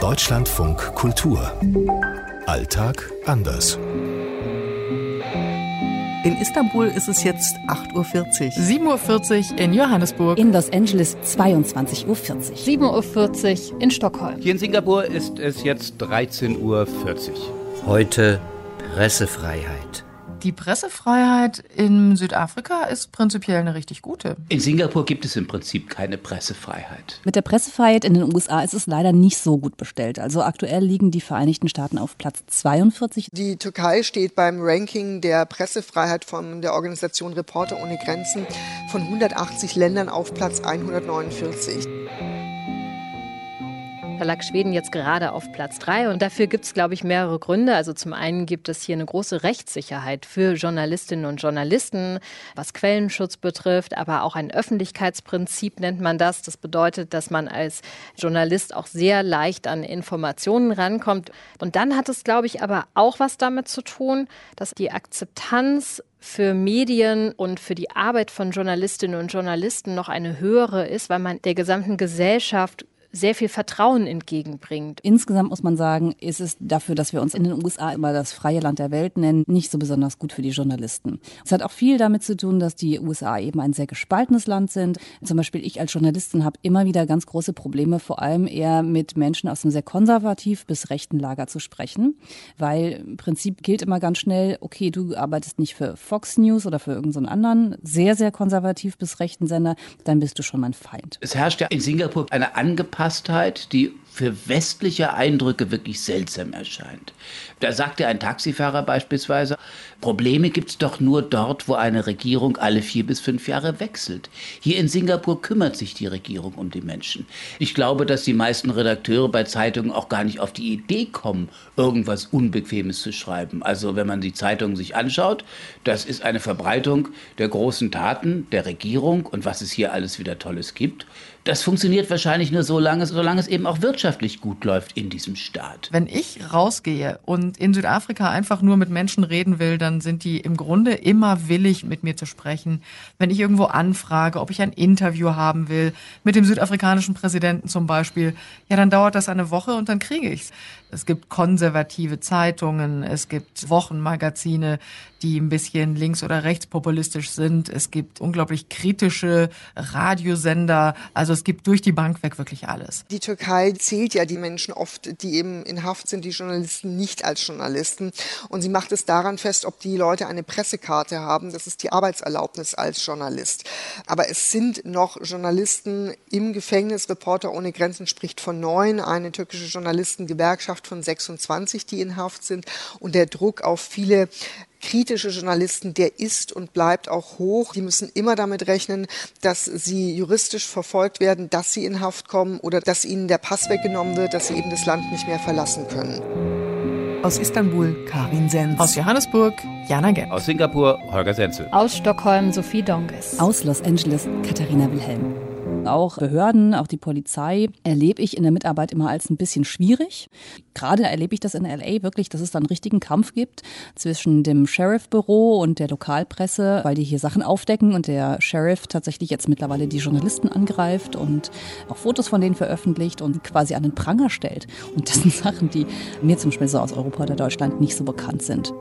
Deutschlandfunk Kultur. Alltag anders. In Istanbul ist es jetzt 8.40 Uhr. 7.40 Uhr in Johannesburg. In Los Angeles 22.40 Uhr. 7.40 Uhr in Stockholm. Hier in Singapur ist es jetzt 13.40 Uhr. Heute Pressefreiheit. Die Pressefreiheit in Südafrika ist prinzipiell eine richtig gute. In Singapur gibt es im Prinzip keine Pressefreiheit. Mit der Pressefreiheit in den USA ist es leider nicht so gut bestellt. Also aktuell liegen die Vereinigten Staaten auf Platz 42. Die Türkei steht beim Ranking der Pressefreiheit von der Organisation Reporter ohne Grenzen von 180 Ländern auf Platz 149. Da lag Schweden jetzt gerade auf Platz drei und dafür gibt es, glaube ich, mehrere Gründe. Also zum einen gibt es hier eine große Rechtssicherheit für Journalistinnen und Journalisten, was Quellenschutz betrifft, aber auch ein Öffentlichkeitsprinzip nennt man das. Das bedeutet, dass man als Journalist auch sehr leicht an Informationen rankommt. Und dann hat es, glaube ich, aber auch was damit zu tun, dass die Akzeptanz für Medien und für die Arbeit von Journalistinnen und Journalisten noch eine höhere ist, weil man der gesamten Gesellschaft sehr viel Vertrauen entgegenbringt. Insgesamt muss man sagen, ist es dafür, dass wir uns in den USA immer das freie Land der Welt nennen, nicht so besonders gut für die Journalisten. Es hat auch viel damit zu tun, dass die USA eben ein sehr gespaltenes Land sind. Zum Beispiel ich als Journalistin habe immer wieder ganz große Probleme, vor allem eher mit Menschen aus einem sehr konservativ bis rechten Lager zu sprechen, weil im Prinzip gilt immer ganz schnell, okay, du arbeitest nicht für Fox News oder für irgendeinen anderen sehr, sehr konservativ bis rechten Sender, dann bist du schon mein Feind. Es herrscht ja in Singapur eine angepasste Angepasstheit, die für westliche Eindrücke wirklich seltsam erscheint. Da sagte ein Taxifahrer beispielsweise, Probleme gibt es doch nur dort, wo eine Regierung alle vier bis fünf Jahre wechselt. Hier in Singapur kümmert sich die Regierung um die Menschen. Ich glaube, dass die meisten Redakteure bei Zeitungen auch gar nicht auf die Idee kommen, irgendwas Unbequemes zu schreiben. Also wenn man die Zeitungen sich anschaut, das ist eine Verbreitung der großen Taten der Regierung und was es hier alles wieder Tolles gibt. Das funktioniert wahrscheinlich nur so lange, solange es eben auch wirtschaftlich gut läuft in diesem Staat. Wenn ich rausgehe und in Südafrika einfach nur mit Menschen reden will, dann sind die im Grunde immer willig, mit mir zu sprechen. Wenn ich irgendwo anfrage, ob ich ein Interview haben will, mit dem südafrikanischen Präsidenten zum Beispiel, ja, dann dauert das eine Woche und dann kriege ich's. Es gibt konservative Zeitungen, es gibt Wochenmagazine, die ein bisschen links- oder rechtspopulistisch sind. Es gibt unglaublich kritische Radiosender. Also es gibt durch die Bank weg wirklich alles. Die Türkei zählt ja die Menschen oft, die eben in Haft sind, die Journalisten nicht als Journalisten. Und sie macht es daran fest, ob die Leute eine Pressekarte haben. Das ist die Arbeitserlaubnis als Journalist. Aber es sind noch Journalisten im Gefängnis. Reporter ohne Grenzen spricht von neun. Eine türkische Journalistengewerkschaft von 26, die in Haft sind. Und der Druck auf viele kritische Journalisten, der ist und bleibt auch hoch. Die müssen immer damit rechnen, dass sie juristisch verfolgt werden, dass sie in Haft kommen oder dass ihnen der Pass weggenommen wird, dass sie eben das Land nicht mehr verlassen können. Aus Istanbul Karin Sens. Aus Johannesburg Jana Gent. Aus Singapur Holger Senzel. Aus Stockholm Sophie Donges. Aus Los Angeles Katharina Wilhelm. Auch Behörden, auch die Polizei erlebe ich in der Mitarbeit immer als ein bisschen schwierig. Gerade erlebe ich das in LA wirklich, dass es da einen richtigen Kampf gibt zwischen dem Sheriff-Büro und der Lokalpresse, weil die hier Sachen aufdecken und der Sheriff tatsächlich jetzt mittlerweile die Journalisten angreift und auch Fotos von denen veröffentlicht und quasi an den Pranger stellt. Und das sind Sachen, die mir zum Beispiel so aus Europa oder Deutschland nicht so bekannt sind.